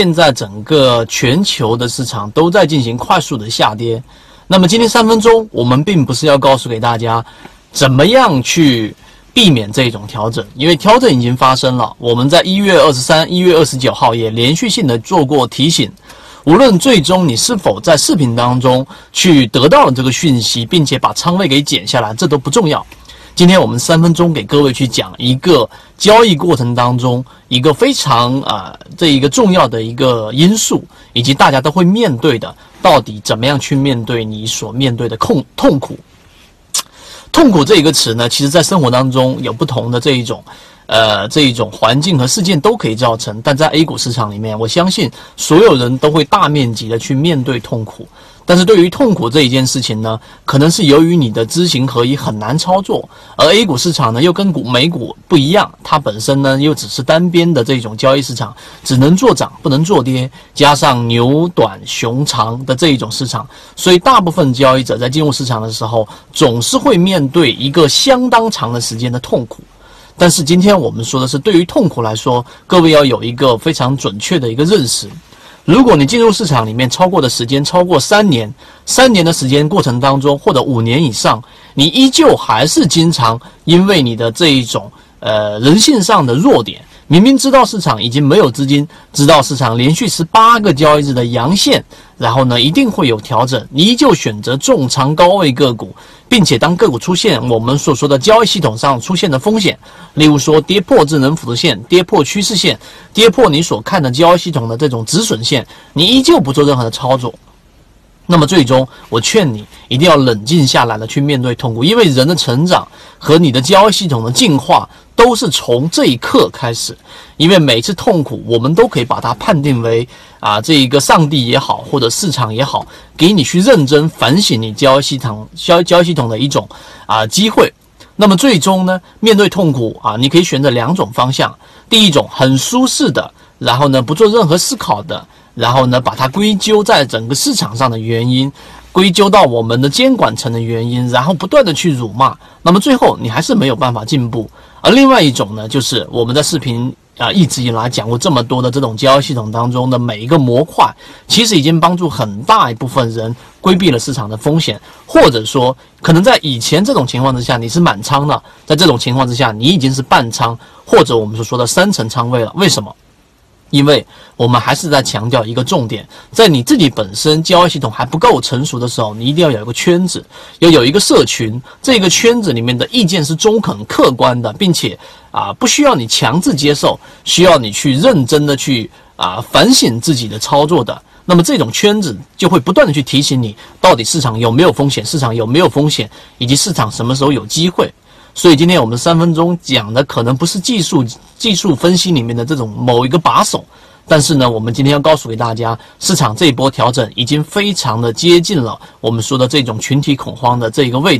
现在整个全球的市场都在进行快速的下跌。那么今天三分钟，我们并不是要告诉给大家怎么样去避免这种调整，因为调整已经发生了。我们在一月二十三、一月二十九号也连续性的做过提醒。无论最终你是否在视频当中去得到了这个讯息，并且把仓位给减下来，这都不重要。今天我们三分钟给各位去讲一个交易过程当中一个非常啊这一个重要的一个因素，以及大家都会面对的，到底怎么样去面对你所面对的痛痛苦？痛苦这一个词呢，其实在生活当中有不同的这一种呃这一种环境和事件都可以造成，但在 A 股市场里面，我相信所有人都会大面积的去面对痛苦。但是对于痛苦这一件事情呢，可能是由于你的知行合一很难操作，而 A 股市场呢又跟股美股不一样，它本身呢又只是单边的这种交易市场，只能做涨不能做跌，加上牛短熊长的这一种市场，所以大部分交易者在进入市场的时候，总是会面对一个相当长的时间的痛苦。但是今天我们说的是，对于痛苦来说，各位要有一个非常准确的一个认识。如果你进入市场里面超过的时间超过三年，三年的时间过程当中，或者五年以上，你依旧还是经常因为你的这一种呃人性上的弱点，明明知道市场已经没有资金，知道市场连续十八个交易日的阳线，然后呢一定会有调整，你依旧选择重仓高位个股。并且当个股出现我们所说的交易系统上出现的风险，例如说跌破智能辅助线、跌破趋势线、跌破你所看的交易系统的这种止损线，你依旧不做任何的操作，那么最终我劝你一定要冷静下来的去面对痛苦，因为人的成长和你的交易系统的进化都是从这一刻开始。因为每次痛苦，我们都可以把它判定为啊，这一个上帝也好，或者市场也好，给你去认真反省你交易系统、交交易系统的一种啊机会。那么最终呢，面对痛苦啊，你可以选择两种方向：第一种很舒适的，然后呢不做任何思考的，然后呢把它归咎在整个市场上的原因，归咎到我们的监管层的原因，然后不断的去辱骂，那么最后你还是没有办法进步。而另外一种呢，就是我们在视频。啊，一直以来讲过这么多的这种交易系统当中的每一个模块，其实已经帮助很大一部分人规避了市场的风险，或者说，可能在以前这种情况之下你是满仓的，在这种情况之下你已经是半仓，或者我们所说的三层仓位了。为什么？因为我们还是在强调一个重点，在你自己本身交易系统还不够成熟的时候，你一定要有一个圈子，要有一个社群，这个圈子里面的意见是中肯、客观的，并且啊不需要你强制接受，需要你去认真的去啊反省自己的操作的。那么这种圈子就会不断的去提醒你，到底市场有没有风险，市场有没有风险，以及市场什么时候有机会。所以今天我们三分钟讲的可能不是技术技术分析里面的这种某一个把手，但是呢，我们今天要告诉给大家，市场这一波调整已经非常的接近了我们说的这种群体恐慌的这一个位。